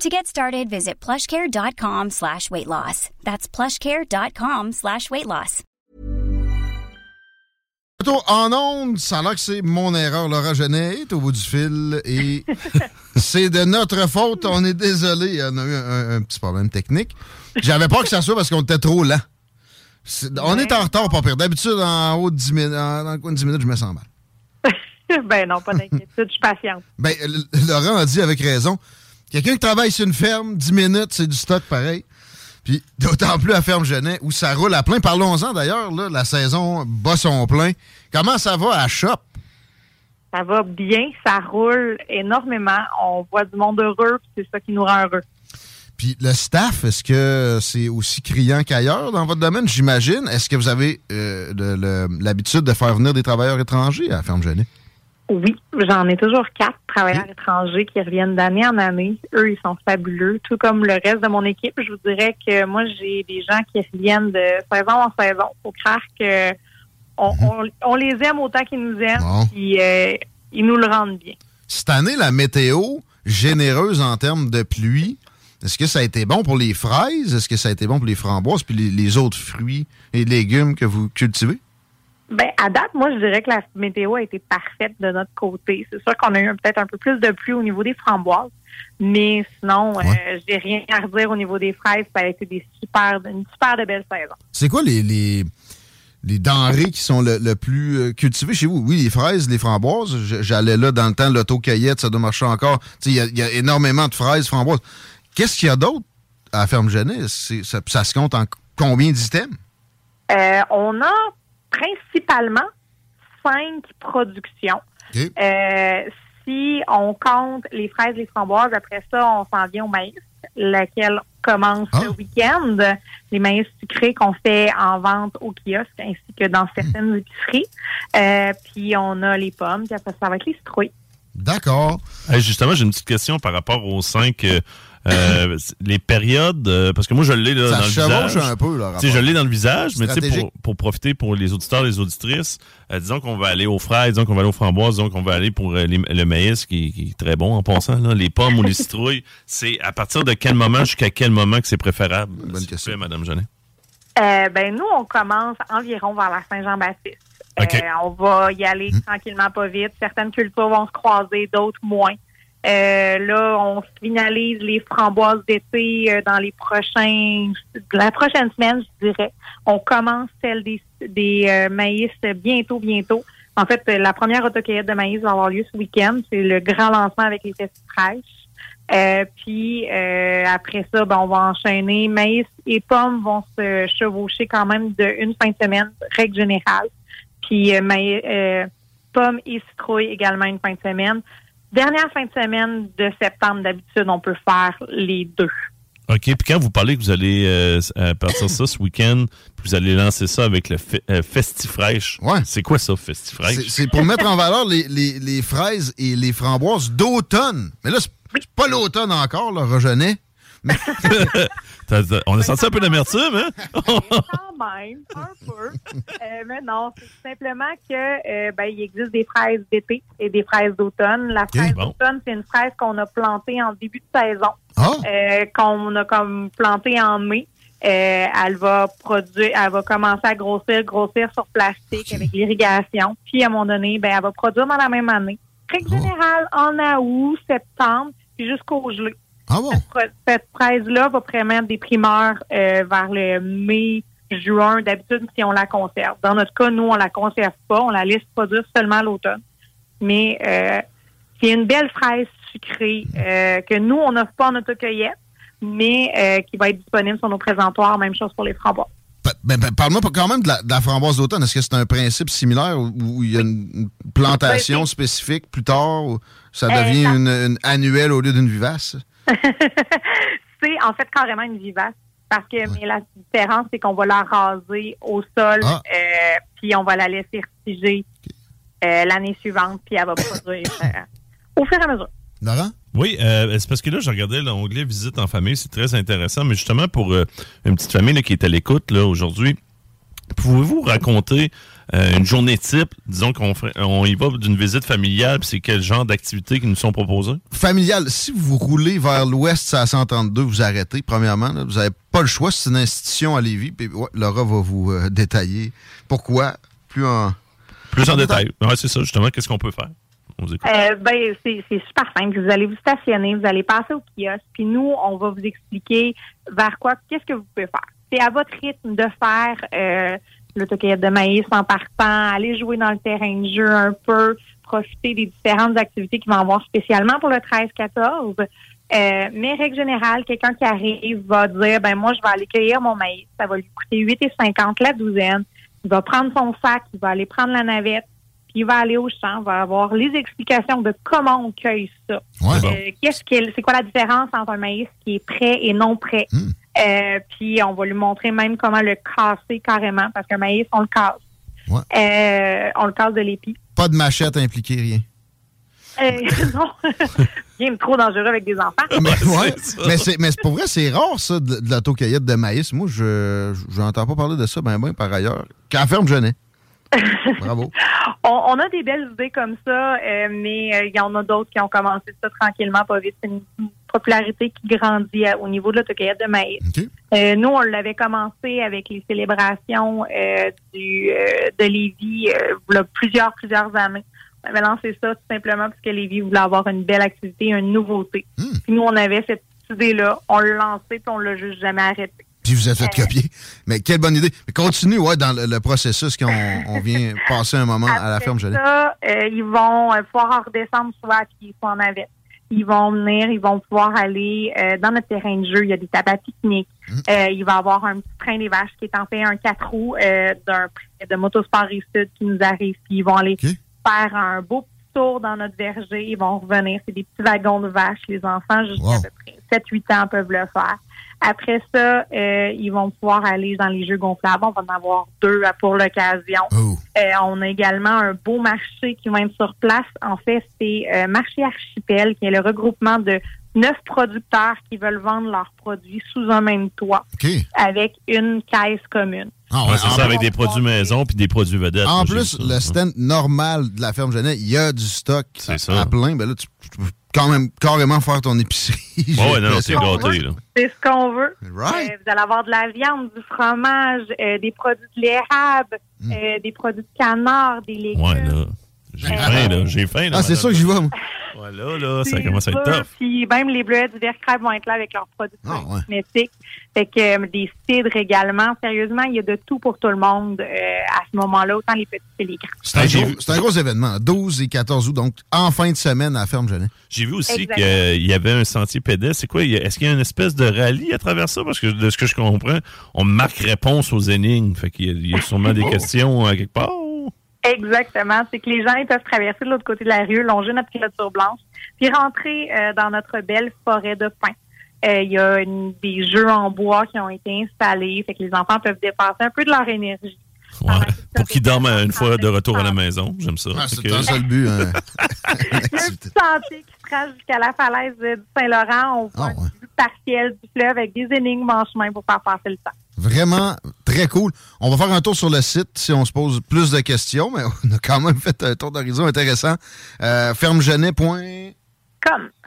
To get started, visit plushcare.com slash weight loss. That's plushcare.com slash weight loss. En ondes, ça a l'air que c'est mon erreur. Laura Genet est au bout du fil et c'est de notre faute. On est désolé. On a eu un, un petit problème technique. J'avais peur que ça soit parce qu'on était trop lent. C'est- on est en retard, pas pire. D'habitude, en haut de 10 minutes, dans le coin de 10 minutes, je me sens mal. ben non, pas d'inquiétude, je suis patiente. Ben, Laurent a dit avec raison. Quelqu'un qui travaille sur une ferme, 10 minutes, c'est du stock pareil. Puis d'autant plus à Ferme Genet, où ça roule à plein. Parlons-en d'ailleurs, là, la saison bat son plein. Comment ça va à Shop? Ça va bien, ça roule énormément. On voit du monde heureux, puis c'est ça qui nous rend heureux. Puis le staff, est-ce que c'est aussi criant qu'ailleurs dans votre domaine, j'imagine? Est-ce que vous avez euh, l'habitude de faire venir des travailleurs étrangers à Ferme Genet? Oui, j'en ai toujours quatre travailleurs étrangers qui reviennent d'année en année. Eux, ils sont fabuleux, tout comme le reste de mon équipe. Je vous dirais que moi, j'ai des gens qui reviennent de saison en saison. Faut croire que on, on- on les aime autant qu'ils nous aiment, Bon. puis euh, ils nous le rendent bien. Cette année, la météo généreuse en termes de pluie, est-ce que ça a été bon pour les fraises? Est-ce que ça a été bon pour les framboises puis les, les autres fruits et légumes que vous cultivez? Ben, à date, moi, je dirais que la météo a été parfaite de notre côté. C'est sûr qu'on a eu peut-être un peu plus de pluie au niveau des framboises, mais sinon, euh, j'ai rien à redire au niveau des fraises. Ça a été des super, une super de belle saison. C'est quoi les, les, les denrées qui sont le, le plus euh, cultivées chez vous? Oui, les fraises, les framboises. J'allais là dans le temps, l'auto-cueillette, ça doit marcher encore. Il y, a- il y a énormément de fraises, framboises. Qu'est-ce qu'il y a d'autre à la ferme Ça, ça se compte en combien d'items? Euh, on a principalement cinq productions. Euh, si on compte les fraises, les framboises, après ça, on s'en vient au maïs, lequel commence Ah. le week-end. Les maïs sucrés qu'on fait en vente au kiosque ainsi que dans certaines épiceries. Euh, puis on a les pommes, puis après ça va être les citrouilles. D'accord. Hey, justement, j'ai une petite question par rapport aux cinq. euh, euh, les périodes, euh, parce que moi je l'ai dans le visage. un peu, là, Tu sais, je l'ai dans le visage, mais tu sais, pour, pour profiter pour les auditeurs, les auditrices, euh, disons qu'on va aller aux fraises, disons qu'on va aller aux framboises, disons qu'on va aller pour euh, les- le maïs qui, qui est très bon en passant, là, les pommes ou les citrouilles. C'est à partir de quel moment jusqu'à quel moment que c'est préférable? Bonne question. Madame Genet. Euh, ben nous, on commence environ vers la Saint-Jean-Baptiste. Euh, on va y aller tranquillement, pas vite. Certaines cultures vont se croiser, d'autres moins. Euh, là, on finalise les framboises d'été euh, dans les prochains, la prochaine semaine, je dirais. On commence celle des, des euh, maïs bientôt, bientôt. En fait, euh, la première autocueillette de maïs va avoir lieu ce week-end. C'est le grand lancement avec les fesses fraîches. Euh, puis euh, après ça, ben, on va enchaîner. Maïs et pommes vont se chevaucher quand même de une fin de semaine, règle générale. Puis maïs, pommes et citrouilles également une fin de semaine. Dernière fin de semaine de septembre, d'habitude, on peut faire les deux. OK. Puis quand vous parlez que vous allez euh, partir ça ce week-end, puis vous allez lancer ça avec le fe- euh, Festifraîche. C'est quoi ça, Festifraîche? C'est- pour mettre en valeur les, les- les fraises et les framboises d'automne. Mais là, c'est pas l'automne encore, là, Regenet. On a senti un peu d'amertume, hein? Même, un peu. Euh, mais non, c'est tout simplement que euh, ben, il existe des fraises d'été et des fraises d'automne. La fraise bon. d'automne, c'est une fraise qu'on a plantée en début de saison, Ah! euh, qu'on a comme plantée en mai. Elle va produire, elle va commencer à grossir, grossir sur plastique avec l'irrigation. Puis à un moment donné, ben, elle va produire dans la même année. Règle générale, en août, septembre, puis jusqu'au gelé. Ah bon? Cette, fraise-là va permettre des primeurs euh, vers le mai, juin, d'habitude, si on la conserve. Dans notre cas, nous, on la conserve pas. On la laisse produire seulement à l'automne. Mais euh, c'est une belle fraise sucrée euh, que nous, on n'offre pas en autocueillette, mais euh, qui va être disponible sur nos présentoirs. Même chose pour les framboises. Ben, ben, Parle-moi quand même de la, framboise d'automne. Est-ce que c'est un principe similaire où, il y a une plantation spécifique plus tard où ça devient une, annuelle au lieu d'une vivace? c'est en fait carrément une vivace. Parce que mais la différence, c'est qu'on va la raser au sol, ah. euh, puis on va la laisser retiger euh, l'année suivante, puis elle va produire euh, au fur et à mesure. Laurent? Oui, c'est parce que là, je regardais l'onglet Visite en famille, c'est très intéressant, mais justement pour une petite famille qui est à l'écoute aujourd'hui, pouvez-vous raconter une journée type, disons qu'on on y va d'une visite familiale, puis c'est quel genre d'activités qui nous sont proposées? Familiale, si vous roulez vers l'ouest à 132, vous arrêtez, premièrement. vous n'avez pas le choix, c'est une institution à Lévis. Puis, Laura va vous détailler pourquoi, plus en... Plus en détail. Oui, c'est ça, justement. Qu'est-ce qu'on peut faire? Euh, ben, c'est super simple. Vous allez vous stationner, vous allez passer au kiosque, puis nous, on va vous expliquer vers quoi, qu'est-ce que vous pouvez faire. C'est à votre rythme de faire euh, l'autocueillette de maïs en partant, aller jouer dans le terrain de jeu un peu, profiter des différentes activités qui vont avoir spécialement pour le 13-14. Euh, mais règle générale, quelqu'un qui arrive va dire, ben moi, je vais aller cueillir mon maïs. Ça va lui coûter 8,50 la douzaine. Il va prendre son sac, il va aller prendre la navette, il va aller au champ, il va avoir les explications de comment on cueille ça. Euh, qu'est-ce c'est quoi la différence entre un maïs qui est prêt et non prêt? Hmm. Euh, puis on va lui montrer même comment le casser carrément, parce qu'un maïs, on le casse. On le casse de l'épi. Pas de machette impliquée, rien. non, bien trop dangereux avec des enfants. Mais, c'est, mais pour vrai, c'est rare, ça, de, de l'autocueillette de maïs. Moi, je n'entends pas parler de ça, ben, ben, par ailleurs. Qu'à ferme Genet. Bravo. on, a des belles idées comme ça, euh, mais euh, il y en a d'autres qui ont commencé ça tranquillement, pas vite. C'est une, popularité qui grandit au niveau de l'autocueillette de maïs. Euh, nous, on l'avait commencé avec les célébrations du de Lévis plusieurs, plusieurs années. On avait lancé ça tout simplement parce que Lévis voulait avoir une belle activité, une nouveauté. Hmm. Puis nous, on avait cette idée-là, on l'a lancé, puis on l'a juste jamais arrêté. Puis vous êtes fait copier. Mais quelle bonne idée. Mais continue, ouais, dans le, processus qu'on on vient passer un moment à la ferme gelée. ça, euh, ils vont euh, pouvoir redescendre soit à pied, soit en navette. Ils vont venir, ils vont pouvoir aller euh, dans notre terrain de jeu. Il y a des tabacs pique-nique. Hum. il va y avoir un petit train des vaches qui est en fait un quatre roues d'un de Motosport Sud qui nous arrive. Puis ils vont aller faire un beau petit tour dans notre verger. Ils vont revenir. C'est des petits wagons de vaches. Les enfants, jusqu'à peu près 7-8 ans, peuvent le faire. Après ça, euh, ils vont pouvoir aller dans les jeux gonflables. On va en avoir deux pour l'occasion. Oh. Euh, on a également un beau marché qui va être sur place. En fait, c'est euh, Marché Archipel, qui est le regroupement de neuf producteurs qui veulent vendre leurs produits sous un même toit avec une caisse commune. Ah c'est ça, avec des produits maison puis des produits vedettes. En plus, le stand normal de la ferme Genet, il y a du stock à, plein. Ben là, tu, peux quand même carrément faire ton épicerie. Oh, ouais, non, c'est gâté. C'est ce qu'on veut. Euh, vous allez avoir de la viande, du fromage, euh, des produits de l'érable, mm. euh, des produits de canard, des légumes. Ouais, là. J'ai faim, là. J'ai faim, là. Ah, c'est ça que j'y vais. Voilà, là, ça commence à être tough. Puis même les bleuets du crêpes vont être là avec leurs produits ah, cosmétiques. Fait que euh, des cidres également. Sérieusement, il y a de tout pour tout le monde euh, à ce moment-là, autant les petits que les grands. C'est un, gros événement. 12 et 14 août, donc en fin de semaine à Ferme Genet. J'ai vu aussi qu'il y avait un sentier pédestre. C'est quoi? Est-ce qu'il y a une espèce de rallye à travers ça? Parce que de ce que je comprends, on marque réponse aux énigmes. Fait qu'il y, a sûrement des questions à quelque part. Exactement. C'est que les gens ils peuvent traverser de l'autre côté de la rue, longer notre clôture blanche, puis rentrer euh, dans notre belle forêt de pins. Euh, il y a des jeux en bois qui ont été installés, fait que les enfants peuvent dépasser un peu de leur énergie. Ouais, pour qu'ils dorment une fois de retour à la maison. J'aime ça. Ah, c'est un seul but. Hein. un petit sentier qui se rend jusqu'à la falaise du Saint-Laurent. On voit ah, vue partielle du fleuve avec des énigmes en chemin pour faire passer le temps. Vraiment très cool. On va faire un tour sur le site si on se pose plus de questions, mais on a quand même fait un tour d'horizon intéressant. Euh, fermegenet.com.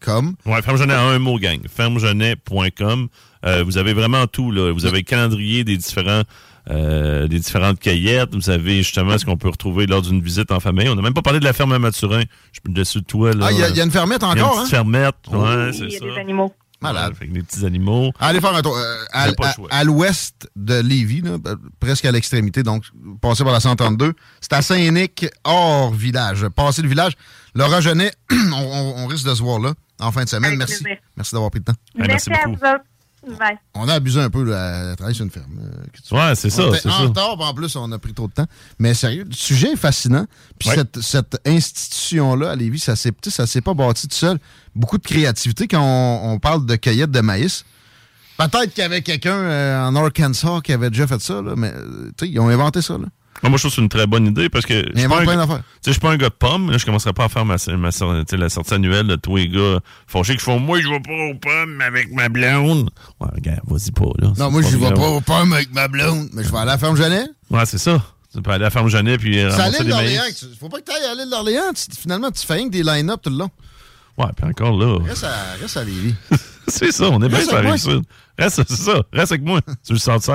Comme. Ouais, fermegenet en un mot, gang. Fermegenet.com. Euh, vous avez vraiment tout, là. Vous avez le calendrier des différents euh, des différentes caillettes. Vous avez justement ce qu'on peut retrouver lors d'une visite en famille. On n'a même pas parlé de la ferme à Mathurin. Je suis dessus de toi. Là. Ah, il y, a une fermette encore, y a une hein? fermette, ouais, c'est ça. Il y a des animaux. Malade. Fait que des petits animaux. Allez faire un tour. euh, à le l'ouest de Lévis, là, euh, presque à l'extrémité, donc passez par la 132. C'est à Saint-Nic, hors village. Passez le village. Laura Genet, on, on- on risque de se voir là en fin de semaine. Avec Merci. plaisir. Merci d'avoir pris le temps. Merci à vous On a abusé un peu là, à travailler sur une ferme. euh, Ouais, c'est ça, c'est en en plus, on a pris trop de temps. Mais sérieux, le sujet est fascinant. Puis Ouais. cette, cette institution-là, à Lévis, ça s'est ça s'est pas bâti tout seul. Beaucoup de créativité quand on, on parle de cueillette de maïs. Peut-être qu'il y avait quelqu'un euh, en Arkansas qui avait déjà fait ça, là, mais euh, tu sais, ils ont inventé ça. Là. Moi, je trouve que c'est une très bonne idée parce que. plein gars- d'affaires. Tu sais, je suis pas un gars de pommes. Là, je commencerai pas à faire ma, ma, sor- tu sais, la sortie annuelle de tous les gars fâchés qui font Moi, je vais pas aux pommes avec ma blonde. Ouais, regarde, vas-y pas, là. Non, moi, je vais pas aux pommes avec ma blonde, mais je vais aller à la ferme Genet. Ouais, c'est ça. Tu peux aller à la ferme Genet puis C'est à l'île d'Orléans. Faut pas que tu ailles à l'île d'Orléans. Finalement, tu fais que des line-up tout le long. Ouais, puis encore là. Reste à, reste à Lévis. c'est ça, on est bien sur la. Reste, c'est ça. Reste avec moi. Tu le sens